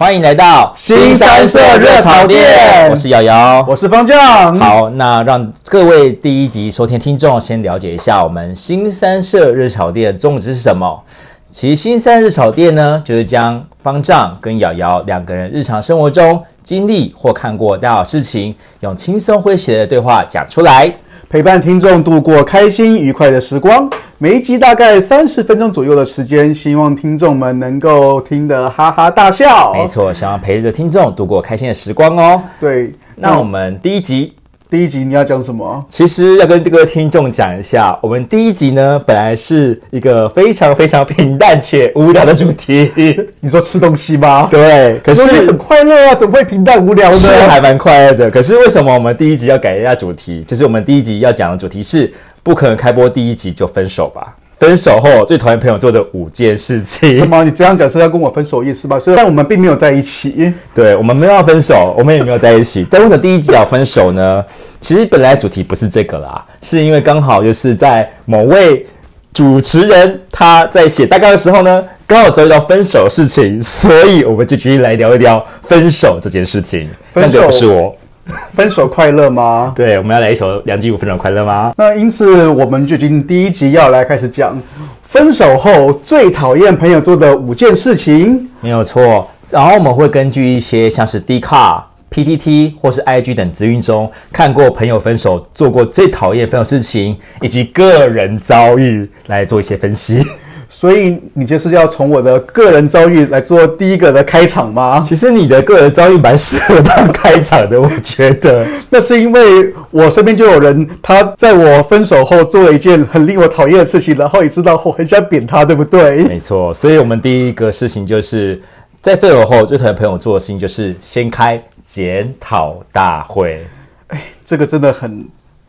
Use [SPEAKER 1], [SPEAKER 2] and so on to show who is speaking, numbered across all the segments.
[SPEAKER 1] 欢迎来到
[SPEAKER 2] 新三社热炒店
[SPEAKER 1] 我是瑶瑶。
[SPEAKER 2] 我是方丈。
[SPEAKER 1] 好，那让各位第一集收听听众先了解一下我们新三社热炒店的宗旨是什么。其实新三热炒店呢，就是将方丈跟瑶瑶两个人日常生活中经历或看过大小事情，用轻松诙谐的对话讲出来。
[SPEAKER 2] 陪伴听众度过开心愉快的时光。每一集大概三十分钟左右的时间，希望听众们能够听得哈哈大笑。
[SPEAKER 1] 没错，想要陪着听众度过开心的时光哦。
[SPEAKER 2] 对，
[SPEAKER 1] 那我们第一集。
[SPEAKER 2] 第一集你要讲什么？
[SPEAKER 1] 其实要跟各位听众讲一下，我们第一集呢，本来是一个非常非常平淡且无聊的主题。
[SPEAKER 2] 你说吃东西吗？
[SPEAKER 1] 对，可是
[SPEAKER 2] 很快乐啊，怎么会平淡无聊呢？
[SPEAKER 1] 是还蛮快乐的。可是为什么我们第一集要改一下主题？就是我们第一集要讲的主题是不可能开播第一集就分手吧。分手后最讨厌朋友做的五件事情。
[SPEAKER 2] 什么？你这样讲是要跟我分手意思吗？虽然我们并没有在一起。
[SPEAKER 1] 对，我们没有要分手，我们也没有在一起。但为什么第一集要分手呢？其实本来主题不是这个啦，是因为刚好就是在某位主持人他在写大纲的时候呢，刚好遭遇到分手的事情，所以我们就决定来聊一聊分手这件事情。
[SPEAKER 2] 分手
[SPEAKER 1] 不是我。
[SPEAKER 2] 分手快乐吗？
[SPEAKER 1] 对，我们要来一首梁静茹《分手快乐》吗？
[SPEAKER 2] 那因此，我们就今第一集要来开始讲分手后最讨厌朋友做的五件事情。
[SPEAKER 1] 没有错。然后我们会根据一些像是 D Car、PTT 或是 IG 等资讯中看过朋友分手做过最讨厌分手事情以及个人遭遇来做一些分析。
[SPEAKER 2] 所以你就是要从我的个人遭遇来做第一个的开场吗？
[SPEAKER 1] 其实你的个人遭遇蛮适合当开场的，我觉得。
[SPEAKER 2] 那是因为我身边就有人，他在我分手后做了一件很令我讨厌的事情，然后也知道我很想扁他，对不对？
[SPEAKER 1] 没错。所以我们第一个事情就是在分手后最讨厌朋友做的事情，就是先开检讨大会。
[SPEAKER 2] 哎，这个真的很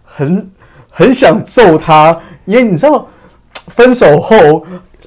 [SPEAKER 2] 很很想揍他，因为你知道分手后。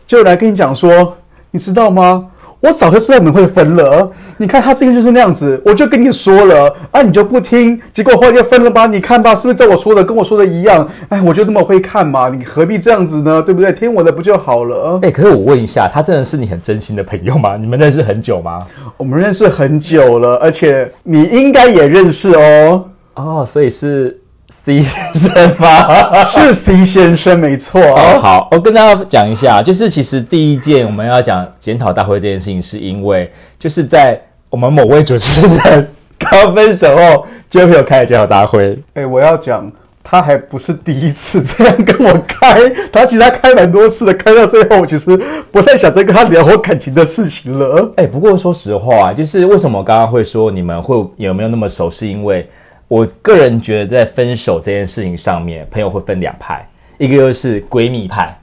[SPEAKER 2] 就来跟你讲说，你知道吗？我早就知道你们会分了。你看他这个就是那样子，我就跟你说了，啊，你就不听，结果后来就分了吧？你看吧，是不是在我说的跟我说的一样？哎，我就那么会看嘛，你何必这样子呢？对不对？听我的不就好了？
[SPEAKER 1] 哎，可是我问一下，他真的是你很真心的朋友吗？你们认识很久吗？
[SPEAKER 2] 我们认识很久了，而且你应该也认识哦。
[SPEAKER 1] 哦，所以是。C 先生吗？
[SPEAKER 2] 是 C 先生，没错。
[SPEAKER 1] 好，我跟大家讲一下，就是其实第一件我们要讲检讨大会这件事情，是因为就是在我们某位主持人 刚分手后，就有开了检讨大会。
[SPEAKER 2] 哎，我要讲，他还不是第一次这样跟我开，他其实他开蛮多次的，开到最后，我其实不太想再跟他聊我感情的事情了。
[SPEAKER 1] 哎，不过说实话，就是为什么我刚刚会说你们会有没有那么熟，是因为。我个人觉得，在分手这件事情上面，朋友会分两派，一个就是闺蜜派。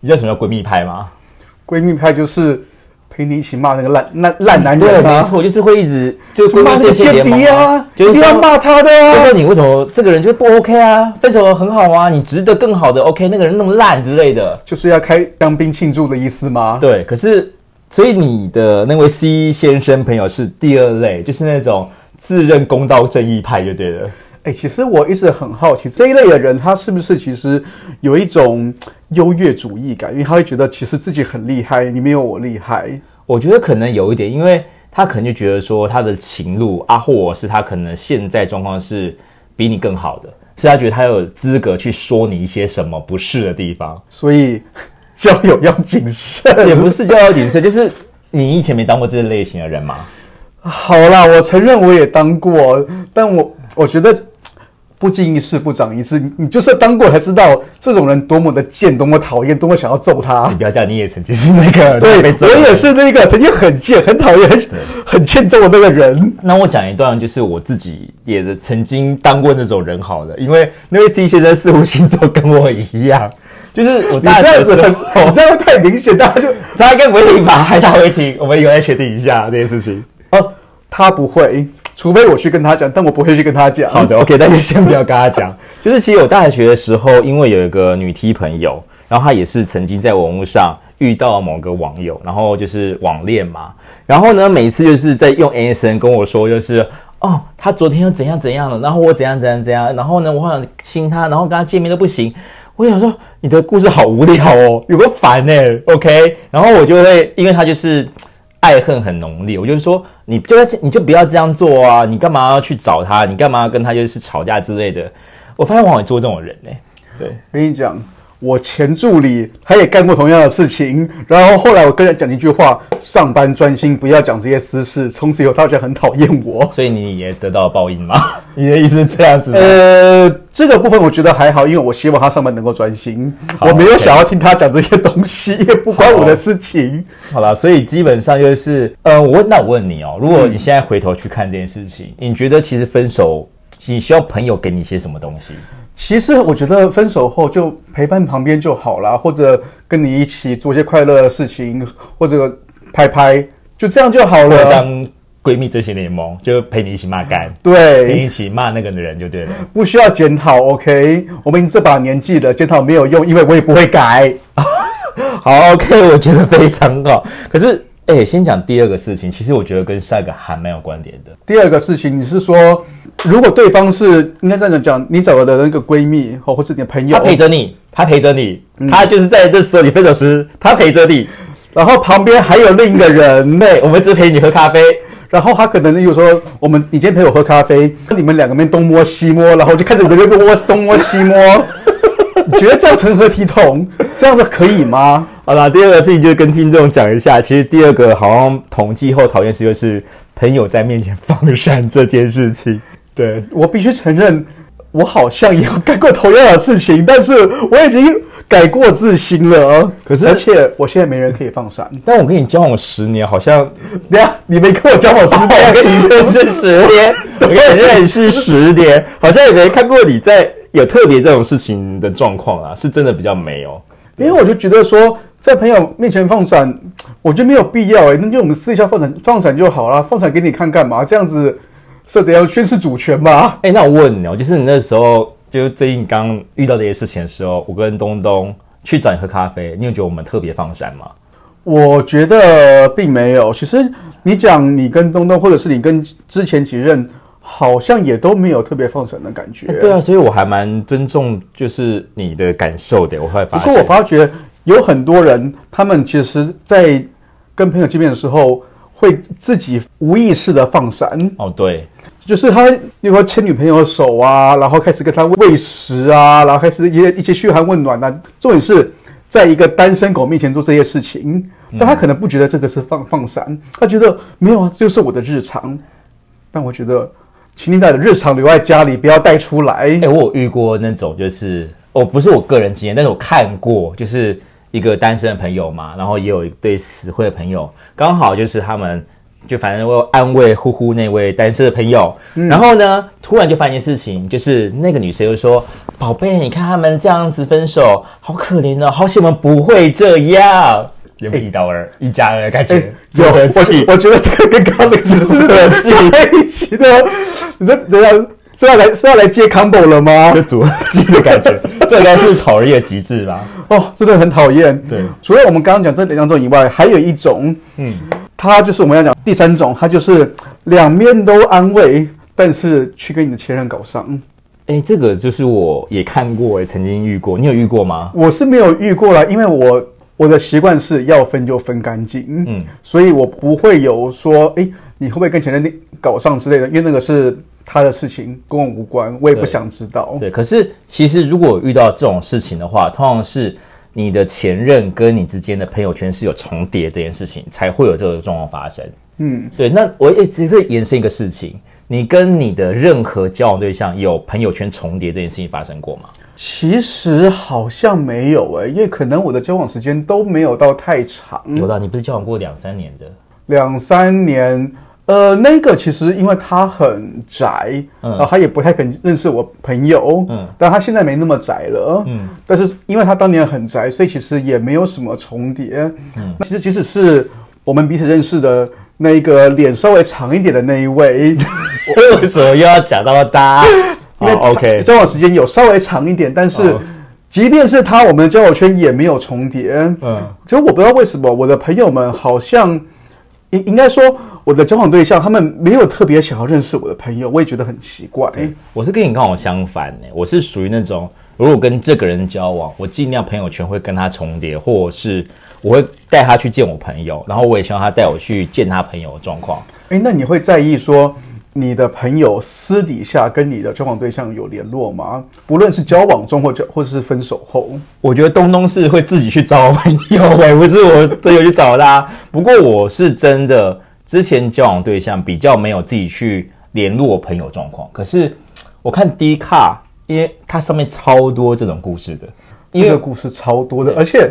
[SPEAKER 1] 你知道什么叫闺蜜派吗？
[SPEAKER 2] 闺蜜派就是陪你一起骂那个烂 烂烂男人。
[SPEAKER 1] 对，没错，就是会一直就
[SPEAKER 2] 骂这些联盟啊，就是要骂他的啊，
[SPEAKER 1] 就说你为什么这个人就不 OK 啊？分手了很好啊，你值得更好的 OK，那个人那么烂之类的，
[SPEAKER 2] 就是要开当兵庆祝的意思吗？
[SPEAKER 1] 对，可是所以你的那位 C 先生朋友是第二类，就是那种。自认公道正义派就对了。
[SPEAKER 2] 哎，其实我一直很好奇，这一类的人他是不是其实有一种 优越主义感？因为他会觉得其实自己很厉害，你没有我厉害。
[SPEAKER 1] 我觉得可能有一点，因为他可能就觉得说他的情路啊，或者是他可能现在状况是比你更好的，所以他觉得他有资格去说你一些什么不是的地方。
[SPEAKER 2] 所以 交友要谨慎，
[SPEAKER 1] 也不是交友谨慎，就是你以前没当过这类型的人吗？
[SPEAKER 2] 好啦，我承认我也当过，但我我觉得不经一事不长一智，你你就是当过才知道这种人多么的贱，多么讨厌，多么想要揍他。
[SPEAKER 1] 你不要讲，你也曾经是那个，
[SPEAKER 2] 对，我也是那个曾经很贱、很讨厌、很很欠揍的那个人。
[SPEAKER 1] 那我讲一段，就是我自己也曾经当过那种人，好了，因为那位 C 先生似乎星座跟我一样，就是我大
[SPEAKER 2] 这样子很，这样太明显，大家就
[SPEAKER 1] 大家应该不会听吧？还他会听，我们以后再确定一下这件事情。
[SPEAKER 2] 他不会，除非我去跟他讲，但我不会去跟他讲。
[SPEAKER 1] 好的，OK，那就先不要跟他讲。就是其实我大学的时候，因为有一个女 T 朋友，然后她也是曾经在网络上遇到某个网友，然后就是网恋嘛。然后呢，每次就是在用 MSN 跟我说，就是哦，他昨天又怎样怎样了，然后我怎样怎样怎样，然后呢，我好想亲他，然后跟他见面都不行。我想说，你的故事好无聊哦，有个烦呢。OK，然后我就会，因为他就是。爱恨很浓烈。我就是说，你就要你就不要这样做啊！你干嘛要去找他？你干嘛要跟他就是吵架之类的？我发现我好像做这种人呢、对，
[SPEAKER 2] 跟你讲，我前助理他也干过同样的事情，然后后来我跟他讲一句话：上班专心，不要讲这些私事。从此以后，他好像很讨厌我。
[SPEAKER 1] 所以你也得到了报应吗？你的意思是这样子？
[SPEAKER 2] 呃，这个部分我觉得还好，因为我希望他上班能够专心，我没有想要听他讲这些东西，也不关我的事情。
[SPEAKER 1] 好了，所以基本上就是，呃，我那我问你哦，如果你现在回头去看这件事情，你觉得其实分手，你需要朋友给你些什么东西？
[SPEAKER 2] 其实我觉得分手后就陪伴旁边就好啦，或者跟你一起做一些快乐的事情，或者拍拍，就这样就好了。
[SPEAKER 1] 当闺蜜真心联盟，就陪你一起骂干，陪你，一起骂那个人就对了。
[SPEAKER 2] 不需要检讨，OK？我们这把年纪了，检讨没有用，因为我也不会改。
[SPEAKER 1] 好，OK，我觉得非常好。可是，哎、先讲第二个事情，其实我觉得跟下一个还蛮有关联的。
[SPEAKER 2] 第二个事情，你是说，如果对方是应该这样讲，你找的那个闺蜜或或是你的朋友
[SPEAKER 1] 他，陪着你，他陪着你，他就是在这时候你分手时，他陪着你。
[SPEAKER 2] 然后旁边还有另一个人，
[SPEAKER 1] 对，我们只陪你喝咖啡。
[SPEAKER 2] 然后他可能例如说，我们你今天陪我喝咖啡，你们两个面东摸西摸，然后就看着你的那个摸东摸西摸，你觉得这样成何体统？这样子可以吗？
[SPEAKER 1] 好啦，第二个事情就是跟听众讲一下，其实第二个好像统计后讨厌事就是朋友在面前放闪这件事情。对，
[SPEAKER 2] 我必须承认，我好像也有干过同样的事情，但是我已经改过自新了。
[SPEAKER 1] 可是
[SPEAKER 2] 而且我现在没人可以放闪。
[SPEAKER 1] 但我跟你交往十年，好像
[SPEAKER 2] 等一下你没跟我交往十
[SPEAKER 1] 我
[SPEAKER 2] 年，
[SPEAKER 1] 跟你认识十年，我跟你认识十年，好像也没看过你在有特别这种事情的状况啊，是真的比较没有。
[SPEAKER 2] 因为我就觉得说，在朋友面前放闪，我觉得没有必要哎、那就我们私底下放闪放闪就好了，放闪给你看干嘛？这样子是得要宣示主权吧？
[SPEAKER 1] 哎、那我问你哦，就是你那时候，就是最近刚遇到这些事情的时候，我跟东东去找你喝咖啡，你有觉得我们特别放闪吗？
[SPEAKER 2] 我觉得并没有。其实你讲你跟东东，或者是你跟之前几任，好像也都没有特别放闪的感觉。
[SPEAKER 1] 哎对啊，所以我还蛮尊重就是你的感受的。我后来发现，
[SPEAKER 2] 我发觉有很多人，他们其实，在跟朋友见面的时候，会自己无意识的放闪，
[SPEAKER 1] 哦，对，
[SPEAKER 2] 就是他，例如说牵女朋友的手啊，然后开始跟她喂食啊，然后开始一些一些嘘寒问暖啊。重点是在一个单身狗面前做这些事情，但他可能不觉得这个是放放闪，他觉得没有啊，这就是我的日常。但我觉得，请你把你的日常留在家里，不要带出来。
[SPEAKER 1] 哎、我有遇过那种，就是哦，不是我个人经验，但是我看过，就是一个单身的朋友嘛，然后也有一对死会的朋友，刚好就是他们就反正我安慰呼呼那位单身的朋友，然后呢，突然就发现事情，就是那个女生又说：“宝贝，你看他们这样子分手，好可怜哦，好险我们不会这样。”有没有一到二、一加二的感觉？
[SPEAKER 2] 哎有，
[SPEAKER 1] 有
[SPEAKER 2] 我
[SPEAKER 1] 气，
[SPEAKER 2] 我觉得这个跟刚刚那个只是
[SPEAKER 1] 对
[SPEAKER 2] 是 在一起的。你这等一下是要来是要来接 combo 了吗
[SPEAKER 1] 就？组 合技的感觉，这应该是讨人厌的极致吧？
[SPEAKER 2] 哦，真的很讨厌。
[SPEAKER 1] 对，
[SPEAKER 2] 除了我们刚刚讲这两种以外，还有一种，
[SPEAKER 1] 嗯，
[SPEAKER 2] 它就是我们要讲第三种，它就是两面都安慰，但是去跟你的前任搞上。
[SPEAKER 1] 哎、这个就是我也看过，也曾经遇过。你有遇过吗？
[SPEAKER 2] 我是没有遇过啦，因为我我的习惯是要分就分干净，
[SPEAKER 1] 嗯，
[SPEAKER 2] 所以我不会有说，哎，你会不会跟前任搞上之类的，因为那个是他的事情，跟我无关，我也不想知道。
[SPEAKER 1] 对。可是其实如果遇到这种事情的话，通常是你的前任跟你之间的朋友圈是有重叠这件事情，才会有这个状况发生。
[SPEAKER 2] 嗯，
[SPEAKER 1] 对。那我也只会延伸一个事情：你跟你的任何交往对象有朋友圈重叠这件事情发生过吗？
[SPEAKER 2] 其实好像没有诶、因为可能我的交往时间都没有到太长，
[SPEAKER 1] 有的，你不是交往过两三年的？
[SPEAKER 2] 两三年。呃，那个其实因为他很宅，
[SPEAKER 1] 嗯。
[SPEAKER 2] 然后他也不太肯认识我朋友，
[SPEAKER 1] 嗯。
[SPEAKER 2] 但他现在没那么宅了，
[SPEAKER 1] 嗯，
[SPEAKER 2] 但是因为他当年很宅，所以其实也没有什么重叠。嗯，其实即使是我们彼此认识的那一个脸稍微长一点的那一位，
[SPEAKER 1] 为什么又要讲到他？
[SPEAKER 2] 因为
[SPEAKER 1] ，OK，
[SPEAKER 2] 交往时间有稍微长一点，但是
[SPEAKER 1] 哦。
[SPEAKER 2] 即便是他，我们的交友圈也没有重叠。
[SPEAKER 1] 嗯，
[SPEAKER 2] 其实我不知道为什么我的朋友们好像应应该说我的交往对象，他们没有特别想要认识我的朋友，我也觉得很奇怪。
[SPEAKER 1] 我是跟你刚好相反呢、我是属于那种，如如果跟这个人交往，我尽量朋友圈会跟他重叠，或者是我会带他去见我朋友，然后我也希望他带我去见他朋友的状况。
[SPEAKER 2] 哎，那你会在意说你的朋友私底下跟你的交往对象有联络吗？不论是交往中或者或者是分手后，
[SPEAKER 1] 我觉得东东是会自己去找朋友，哎，不是我队友去找他。不过我是真的之前交往对象比较没有自己去联络朋友状况，可是我看 D 卡，因为它上面超多这种故事的，
[SPEAKER 2] 这个故事超多的，而且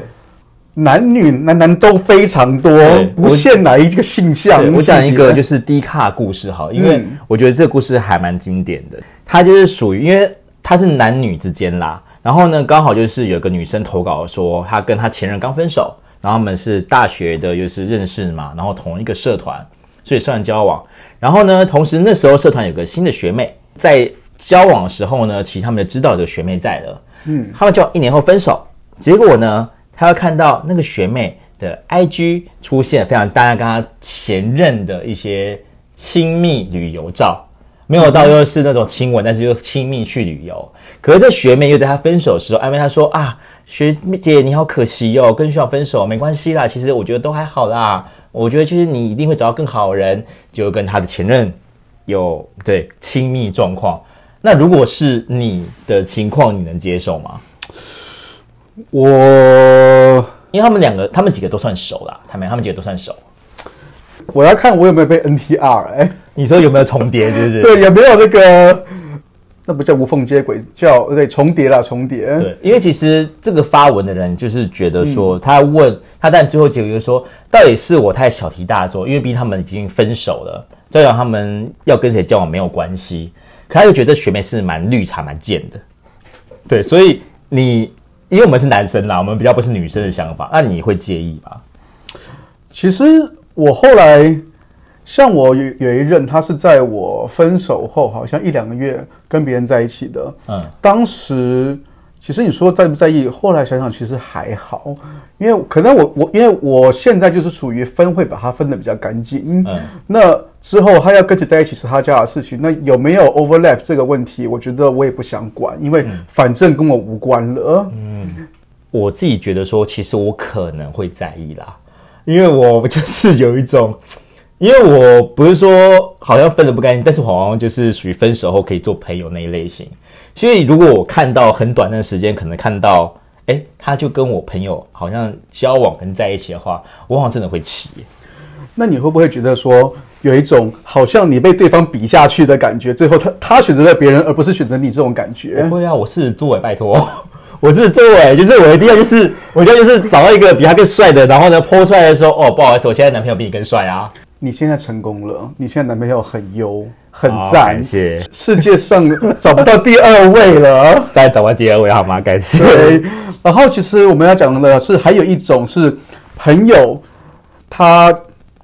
[SPEAKER 2] 男女男男都非常多，不限哪一个性向。
[SPEAKER 1] 我讲一个就是低卡故事哈，因为
[SPEAKER 2] 嗯
[SPEAKER 1] 我觉得这个故事还蛮经典的。它就是属于，因为它是男女之间啦，然后呢，刚好就是有个女生投稿说，她跟她前任刚分手，然后他们是大学的，就是认识嘛，然后同一个社团，所以社团交往。然后呢，同时那时候社团有个新的学妹，在交往的时候呢，其实他们就知道有个学妹在了，嗯，他们就一年后分手，结果呢，他要看到那个学妹的 IG 出现非常大家跟他前任的一些亲密旅游照，没有到又是那种亲吻，但是又亲密去旅游。可是这学妹又在他分手的时候安慰他说啊，学姐你好可惜哦，跟学长分手没关系啦，其实我觉得都还好啦，我觉得就是你一定会找到更好的人，就跟他的前任有对亲密状况。那如果是你的情况，你能接受吗？
[SPEAKER 2] 我
[SPEAKER 1] 因为他们两个，他们几个都算熟啦，他们他们几个都算熟。
[SPEAKER 2] 我要看我有没有被 NTR 哎、
[SPEAKER 1] 你说有没有重叠？是不是？
[SPEAKER 2] 对，有没有那个那不叫无缝接轨，叫对重叠啦，重叠。
[SPEAKER 1] 对，因为其实这个发文的人就是觉得说，他问他，但最后结果就是说，到底是我太小题大做，因为毕竟他们已经分手了，再讲他们要跟谁交往没有关系。可他又觉得学妹是蛮绿茶、蛮贱的，对，所以你因为我们是男生啦，我们比较不是女生的想法，那你会介意吗？
[SPEAKER 2] 其实我后来，像我有有一任，他是在我分手后，好像一两个月跟别人在一起的。
[SPEAKER 1] 嗯，
[SPEAKER 2] 当时其实你说在不在意，后来想想其实还好，因为可能我我因为我现在就是属于分会把它分的比较干净。
[SPEAKER 1] 嗯，
[SPEAKER 2] 那之后他要跟谁在一起是他家的事情，那有没有 overlap 这个问题，我觉得我也不想管，因为反正跟我无关了。
[SPEAKER 1] 嗯我自己觉得说，其实我可能会在意啦，因为我就是有一种，因为我不是说好像分的不干净，但是我好像就是属于分手后可以做朋友那一类型，所以如果我看到很短的时间，可能看到，哎，他就跟我朋友好像交往跟在一起的话，我好像真的会气耶。
[SPEAKER 2] 那你会不会觉得说有一种好像你被对方比下去的感觉？最后他他选择了别人，而不是选择你这种感觉？
[SPEAKER 1] 不会啊，我是作为拜托。我是作为，就是我一定要就是，我一定要就是找到一个比他更帅的，然后呢剖出来的时候，哦，不好意思，我现在男朋友比你更帅啊，
[SPEAKER 2] 你现在成功了，你现在男朋友很优很
[SPEAKER 1] 好
[SPEAKER 2] 赞
[SPEAKER 1] 感，谢。
[SPEAKER 2] 世界上找不到第二位了。
[SPEAKER 1] 再找到第二位好吗？感谢。
[SPEAKER 2] 对，然后其实我们要讲的是，还有一种是朋友，他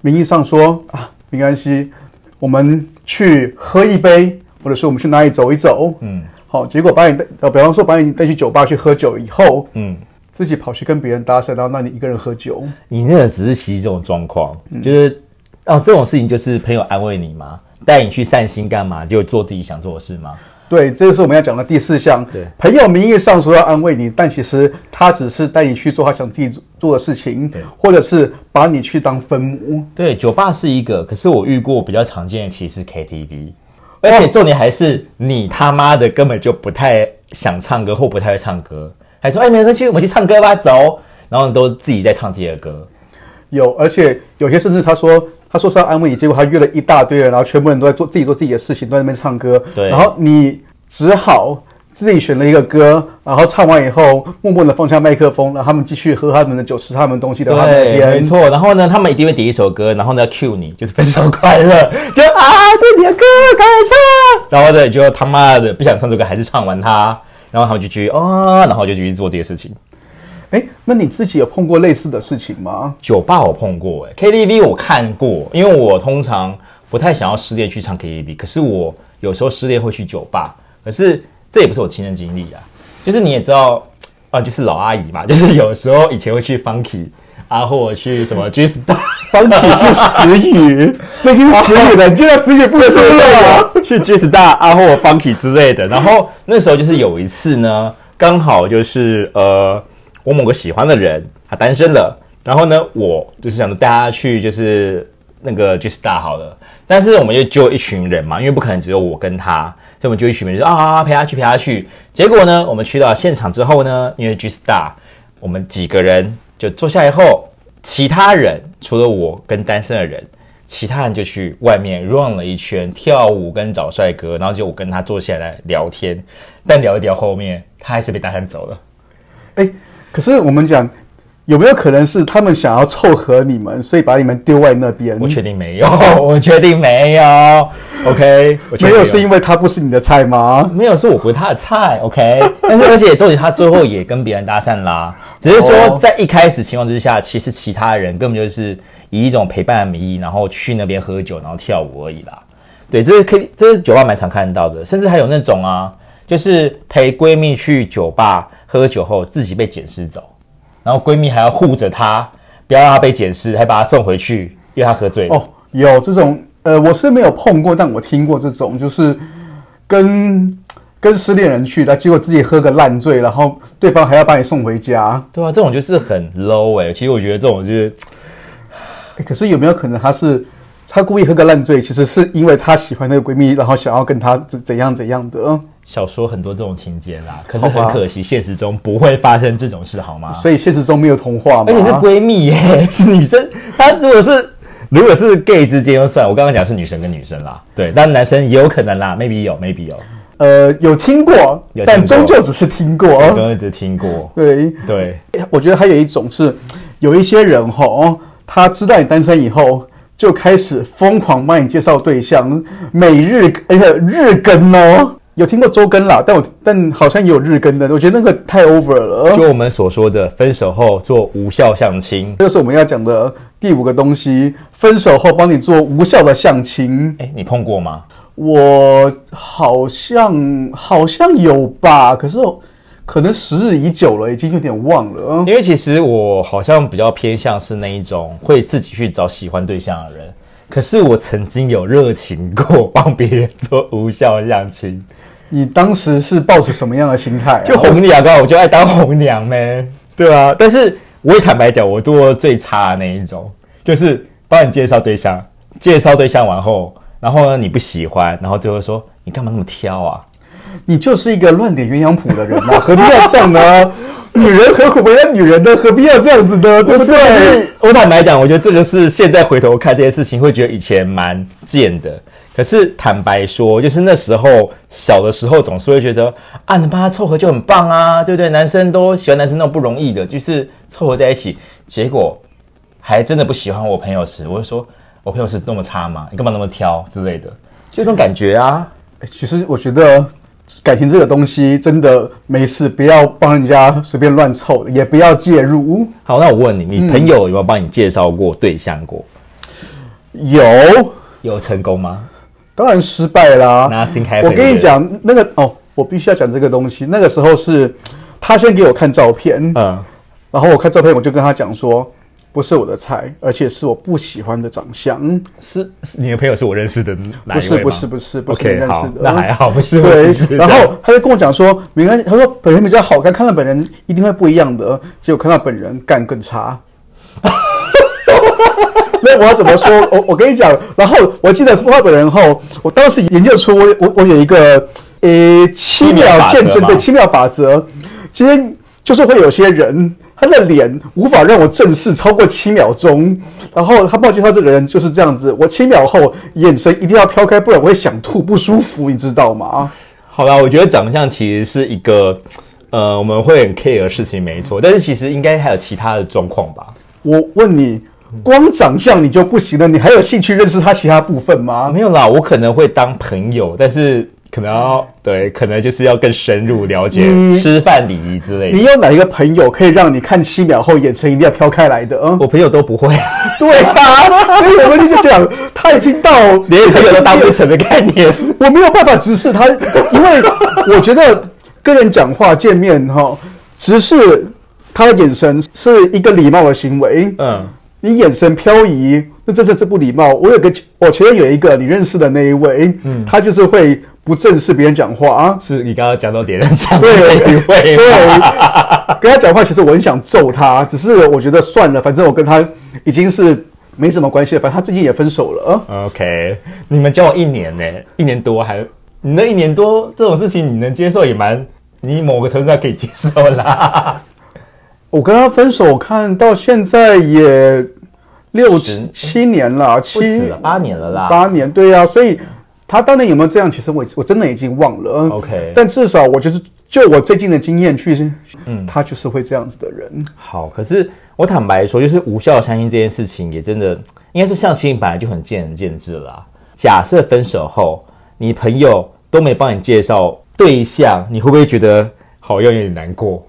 [SPEAKER 2] 名义上说啊，没关系，我们去喝一杯，或者说我们去哪里走一走，
[SPEAKER 1] 嗯
[SPEAKER 2] 好，结果把你带，呃，比方说把你带去酒吧去喝酒以后，
[SPEAKER 1] 嗯，
[SPEAKER 2] 自己跑去跟别人搭讪，然后让你一个人喝酒，
[SPEAKER 1] 你那个只是其实这种状况，就是哦，这种事情就是朋友安慰你嘛？带你去散心干嘛？就做自己想做的事吗？
[SPEAKER 2] 对，这就是我们要讲的第四项。
[SPEAKER 1] 对
[SPEAKER 2] 朋友名义上说要安慰你，但其实他只是带你去做他想自己做的事情，或者是把你去当分母。
[SPEAKER 1] 对，酒吧是一个，可是我遇过比较常见的其实 KTV，而且重点还是你他妈的根本就不太想唱歌或不太会唱歌，还说哎，没事去，我们去唱歌吧，走，然后都自己在唱自己的歌。
[SPEAKER 2] 有，而且有些甚至他说他说是要安慰你，结果他约了一大堆人，然后全部人都在做自己做自己的事情，都在那边唱歌。
[SPEAKER 1] 对
[SPEAKER 2] 然后你只好自己选了一个歌，然后唱完以后，默默的放下麦克风，让他们继续喝他们的酒，吃他们东西，聊他们的
[SPEAKER 1] 对，
[SPEAKER 2] 天。
[SPEAKER 1] 没错。然后呢，他们一定会点一首歌，然后呢 cue 你，就是分手快乐，就啊，这是你的歌，赶快唱。然后呢，你就他妈的不想唱这个，还是唱完它，然后他们就继续哦，然后就继续做这些事情。
[SPEAKER 2] 哎，那你自己有碰过类似的事情吗？
[SPEAKER 1] 酒吧我碰过、欸，KTV 我看过，因为我通常不太想要失恋去唱 KTV，可是我有时候失恋会去酒吧，可是这也不是我亲身经历啊，就是你也知道啊，就是老阿姨嘛，就是有时候以前会去 Funky 啊，或者去什么 G Star。
[SPEAKER 2] 方体是死语，这已经死语的，你居然死语不出了。
[SPEAKER 1] 去 G Star 啊或 Funky 之类的。然后那时候就是有一次呢，刚好就是呃，我某个喜欢的人他单身了，然后呢，我就是想着带他去就是那个 G Star 好了，但是我们就就一群人嘛，因为不可能只有我跟他，所以我们就一群人就说啊陪他去陪他去。结果呢，我们去到现场之后呢，因为 G Star，我们几个人就坐下以后，其他人除了我跟单身的人。其他人就去外面 run 了一圈，跳舞跟找帅哥，然后就我跟他坐下来聊天，但聊一聊后面他还是被搭讪走了。
[SPEAKER 2] 哎，可是我们讲有没有可能是他们想要凑合你们，所以把你们丢在那边？
[SPEAKER 1] 我确定没有，我确定没有。OK，
[SPEAKER 2] 没有是因为他不是你的菜吗？
[SPEAKER 1] 没有，是我不是他的菜。OK，但是而且重点他最后也跟别人搭讪啦，只是说在一开始情况之下，其实其他人根本就是。以一种陪伴的名义，然后去那边喝酒，然后跳舞而已啦。对，这是 K，这是酒吧蛮常看到的，甚至还有那种啊，就是陪闺蜜去酒吧喝酒后自己被捡尸走，然后闺蜜还要护着她，不要让她被捡尸，还把她送回去，因为她喝醉。
[SPEAKER 2] 哦，有这种，呃，我是没有碰过，但我听过这种，就是跟跟失恋人去，他结果自己喝个烂醉，然后对方还要把你送回家。
[SPEAKER 1] 对啊，这种就是很 low 哎。其实我觉得这种就是。
[SPEAKER 2] 可是有没有可能，她是她故意喝个烂醉，其实是因为她喜欢那个闺蜜，然后想要跟她怎怎样怎样的？
[SPEAKER 1] 小说很多这种情节啦，可是很可惜，现实中不会发生这种事，好吗？
[SPEAKER 2] 所以现实中没有童话吗？
[SPEAKER 1] 而且是闺蜜耶，是女生。她如果是如果是 gay 之间就算，我刚刚讲是女生跟女生啦，对，但男生也有可能啦，maybe 有，maybe 有，
[SPEAKER 2] 呃，有听过，但终究只是听过，
[SPEAKER 1] 终究只听过。
[SPEAKER 2] 对
[SPEAKER 1] 对，
[SPEAKER 2] 我觉得还有一种是有一些人哈。他知道你单身以后，就开始疯狂帮你介绍对象，每日哎呀日更哦，有听过周更啦，但我但好像也有日更的，我觉得那个太 over 了。
[SPEAKER 1] 就我们所说的分手后做无效相亲，
[SPEAKER 2] 这是我们要讲的第五个东西，分手后帮你做无效的相亲。
[SPEAKER 1] 哎，你碰过吗？
[SPEAKER 2] 我好像好像有吧，可是。可能时日已久了，已经有点忘了。
[SPEAKER 1] 因为其实我好像比较偏向是那一种会自己去找喜欢对象的人。可是我曾经有热情过帮别人做无效相亲。
[SPEAKER 2] 你当时是抱着什么样的心态？
[SPEAKER 1] 就红娘啊，我就爱当红娘呗。对啊，但是我也坦白讲，我做最差的那一种，就是帮你介绍对象，介绍对象完后，然后呢你不喜欢，然后最后说你干嘛那么挑啊？
[SPEAKER 2] 你就是一个乱点鸳鸯谱的人嘛，何必要这样呢？女人何苦为难女人呢？何必要这样子呢？对不对？
[SPEAKER 1] 我坦白讲，我觉得这个是现在回头看这件事情，会觉得以前蛮贱的。可是坦白说，就是那时候小的时候，总是会觉得啊，能帮他凑合就很棒啊，对不对？男生都喜欢男生那种不容易的，就是凑合在一起。结果还真的不喜欢我朋友时，我就说我朋友是那么差吗？你干嘛那么挑之类的？就这种感觉啊。
[SPEAKER 2] 其实我觉得。感情这个东西真的没事，不要帮人家随便乱凑，也不要介入。
[SPEAKER 1] 好，那我问你，你朋友有没有帮你介绍过对象过？
[SPEAKER 2] 有，
[SPEAKER 1] 有成功吗？
[SPEAKER 2] 当然失败啦。
[SPEAKER 1] 我
[SPEAKER 2] 跟你讲，那个哦，我必须要讲这个东西。那个时候是他先给我看照片，嗯，然后我看照片，我就跟他讲说。不是我的菜，而且是我不喜欢的长相。
[SPEAKER 1] 是你的朋友是我认识的
[SPEAKER 2] 不是不是不是不是认识的，
[SPEAKER 1] 那还好不是。
[SPEAKER 2] 对，然后他就跟我讲说，没关系，他说本人比较好看，看到本人一定会不一样的。结果看到本人干更差。那我要怎么说？我我跟你讲，然后我记得看到本人后，我当时研究出我我我有一个呃七秒见证的七秒法则，其实就是会有些人。他的脸无法让我正视超过七秒钟，然后他抱歉，他这个人就是这样子。我七秒后眼神一定要飘开，不然我会想吐，不舒服，你知道吗？
[SPEAKER 1] 好了，我觉得长相其实是一个呃，我们会很 care 的事情，没错。但是其实应该还有其他的状况吧？
[SPEAKER 2] 我问你，光长相你就不行了？你还有兴趣认识他其他部分吗？
[SPEAKER 1] 没有啦，我可能会当朋友，但是。可能要对，可能就是要更深入了解吃饭礼仪之类。
[SPEAKER 2] 你有哪一个朋友可以让你看七秒后眼神一定要飘开来的？
[SPEAKER 1] 嗯我朋友都不会。
[SPEAKER 2] 对啊，所以我们就讲，他已经到
[SPEAKER 1] 连朋友都当不成的概念。
[SPEAKER 2] 我没有办法直视他，因为我觉得跟人讲话见面哈，直视他的眼神是一个礼貌的行为。嗯，你眼神飘移，那这这是不礼貌。我有个我前面有一个你认识的那一位，嗯，他就是会。不正视别人讲话啊。
[SPEAKER 1] 是你刚刚讲到别人讲
[SPEAKER 2] 对
[SPEAKER 1] 一位
[SPEAKER 2] 对
[SPEAKER 1] 吗？，
[SPEAKER 2] 跟他讲话，其实我很想揍他，只是我觉得算了，反正我跟他已经是没什么关系了。反正他最近也分手了。
[SPEAKER 1] OK，你们交往一年呢，一年多还，你那一年多这种事情你能接受也蛮，你某个程度上可以接受啦。
[SPEAKER 2] 我跟他分手，看到现在也六
[SPEAKER 1] 十
[SPEAKER 2] 七七年了，七
[SPEAKER 1] 八年了啦。
[SPEAKER 2] 八年，对呀、所以他当年有没有这样，其实我我真的已经忘了。
[SPEAKER 1] OK
[SPEAKER 2] 但至少我就是就我最近的经验去，嗯，他就是会这样子的人。
[SPEAKER 1] 好，可是我坦白说，就是无效相亲这件事情，也真的应该是相亲本来就很见仁见智啦。假设分手后，你朋友都没帮你介绍对象，你会不会觉得好像有点难过？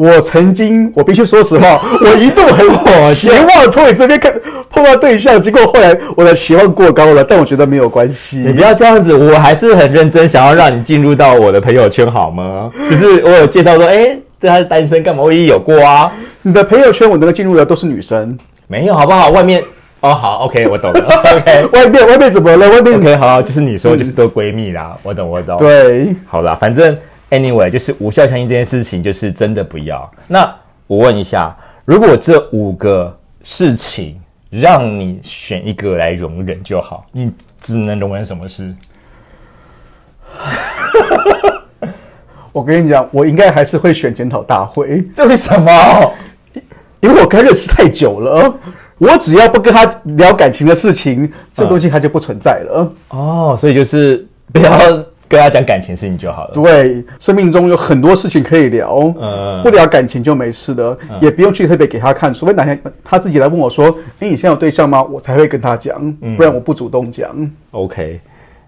[SPEAKER 2] 我曾经，我必须说实话，我一度很期望从你这边看碰到对象，结果后来我的期望过高了，但我觉得没有关系你
[SPEAKER 1] 不。要这样子，我还是很认真，想要让你进入到我的朋友圈，好吗？就是我有介绍说，哎、这他是单身干嘛？我也有过啊，
[SPEAKER 2] 你的朋友圈我能够进入的都是女生，
[SPEAKER 1] 没有好不好？外面哦，好，OK，我懂了，OK。
[SPEAKER 2] 外面外面怎么了？外面
[SPEAKER 1] OK，好，就是你说就是都闺蜜啦，我懂我懂。，
[SPEAKER 2] 对，
[SPEAKER 1] 好啦，反正 anyway，就是无效相信这件事情，就是真的不要。那我问一下，如果这五个事情让你选一个来容忍就好，你只能容忍什么事？
[SPEAKER 2] 我跟你讲，我应该还是会选检讨大会，
[SPEAKER 1] 这为什么？
[SPEAKER 2] 因为我跟他认识太久了。我只要不跟他聊感情的事情，这东西它就不存在了。
[SPEAKER 1] 哦，所以就是不要跟他讲感情事情就好了。
[SPEAKER 2] 对，生命中有很多事情可以聊，
[SPEAKER 1] 嗯
[SPEAKER 2] 不聊感情就没事的，也不用去特别给他看，除非哪天他自己来问我说：“哎，你现在有对象吗？”我才会跟他讲，
[SPEAKER 1] 嗯
[SPEAKER 2] 不然我不主动讲。
[SPEAKER 1] OK，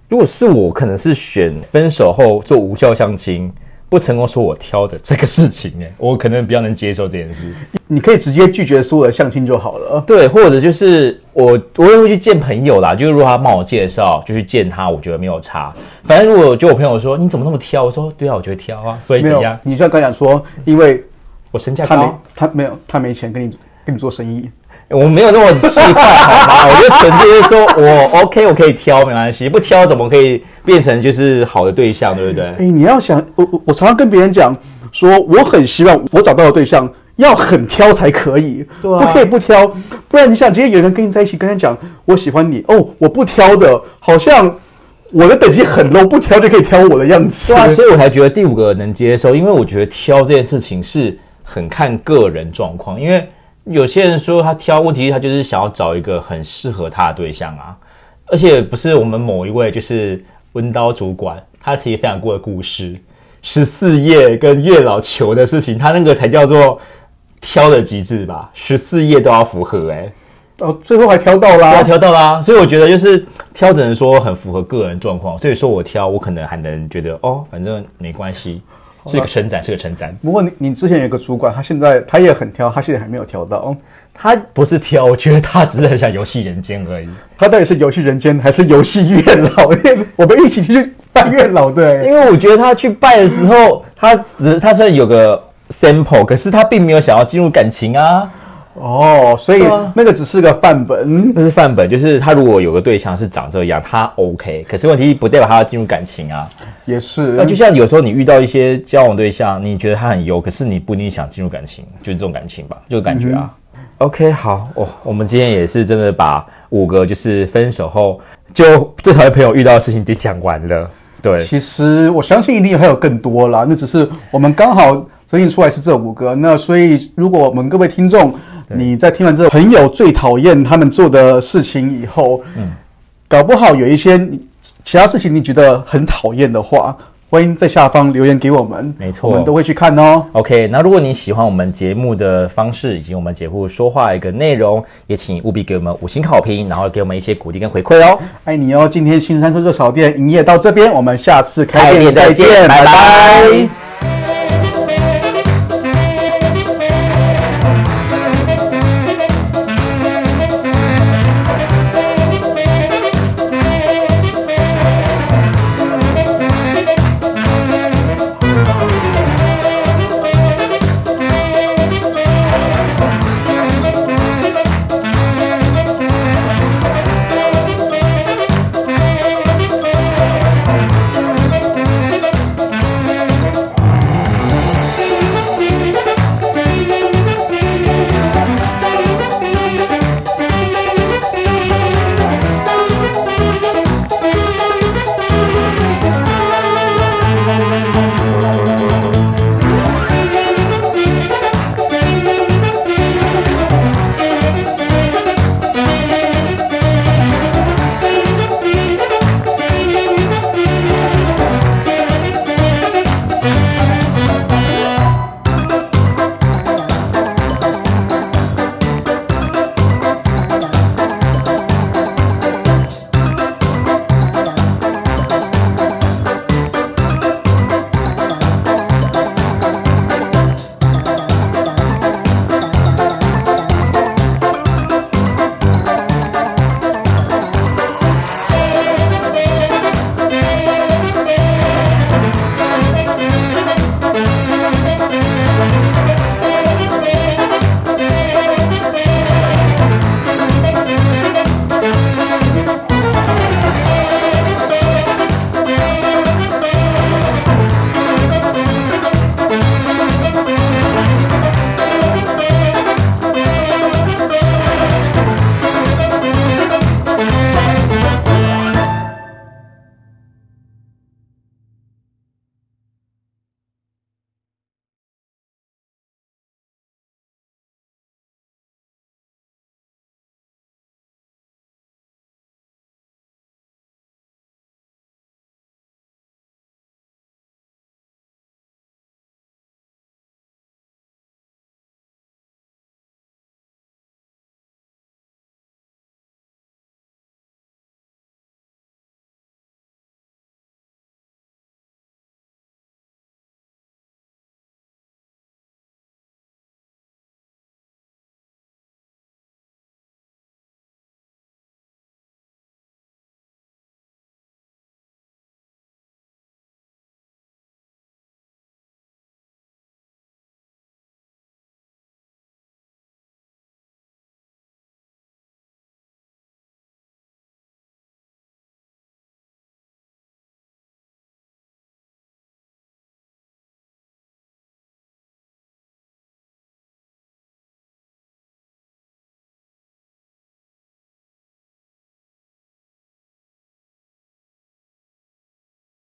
[SPEAKER 1] 如果是我，可能是选分手后做无效相亲，不成功说我挑的这个事情，哎，我可能比较能接受这件事。
[SPEAKER 2] 你可以直接拒绝所有的相亲就好了。
[SPEAKER 1] 对，或者就是我我也会去见朋友啦，就是如果他帮我介绍，就去见他，我觉得没有差。反正如果就我朋友说你怎么那么挑，我说对啊，我觉得挑啊，所以怎样？，
[SPEAKER 2] 你就要跟他讲说，因为
[SPEAKER 1] 我身价
[SPEAKER 2] 他没
[SPEAKER 1] 高，
[SPEAKER 2] 他没有他没钱跟你跟你做生意。
[SPEAKER 1] 我没有那么气坏好吗？我就纯粹就是说我 OK，我可以挑，没关系，不挑怎么可以变成就是好的对象，对不对？
[SPEAKER 2] 哎，你要想，我我我常常跟别人讲说，我很希望我找到的对象要很挑才可以，
[SPEAKER 1] 对啊
[SPEAKER 2] 不可以不挑，不然你想，今天有人跟你在一起，跟他讲我喜欢你，哦，我不挑的，好像我的等级很 low，不挑就可以挑我的样子。
[SPEAKER 1] 对啊，所以我才觉得第五个能接受，因为我觉得挑这件事情是很看个人状况，因为有些人说他挑，问题他就是想要找一个很适合他的对象啊，而且不是我们某一位就是温刀主管，他其实分享过的故事，十四页跟月老求的事情，他那个才叫做挑的极致吧，十四页都要符合哎、
[SPEAKER 2] 哦，最后还挑到啦。
[SPEAKER 1] 挑到啦，所以我觉得就是挑，只能说很符合个人状况。所以说我挑，我可能还能觉得哦，反正没关系，是个称赞，是个称赞。
[SPEAKER 2] 不过你你之前有个主管，他现在他也很挑，他现在还没有挑到。
[SPEAKER 1] 他不是挑，我觉得他只是很想游戏人间而已。
[SPEAKER 2] 他到底是游戏人间还是游戏月老？我们一起去拜月老的、欸。
[SPEAKER 1] 因为我觉得他去拜的时候，他只他虽然有个 sample，可是他并没有想要进入感情啊。
[SPEAKER 2] 哦，所以那个只是个范本。
[SPEAKER 1] 那是范本，就是他如果有个对象是长这样，他 OK，可是问题不代表他要进入感情啊。
[SPEAKER 2] 也是
[SPEAKER 1] 那就像有时候你遇到一些交往对象，你觉得他很优，可是你不一定想进入感情，就是这种感情吧，这个感觉啊。OK，好，哦，我们今天也是真的把五个就是分手后就最讨厌朋友遇到的事情给讲完了。对，
[SPEAKER 2] 其实我相信一定还有更多啦，那只是我们刚好整理出来是这五个。那所以，如果我们各位听众，你在听完这朋友最讨厌他们做的事情以后，嗯，搞不好有一些其他事情你觉得很讨厌的话，欢迎在下方留言给我们，
[SPEAKER 1] 没错
[SPEAKER 2] 我们都会去看哦。
[SPEAKER 1] OK，那如果你喜欢我们节目的方式以及我们节目说话一个内容，也请务必给我们五星好评，然后给我们一些鼓励跟回馈哦。
[SPEAKER 2] 爱你哦！今天新山色热炒店营业到这边，我们下次开店
[SPEAKER 1] 开店再见，拜拜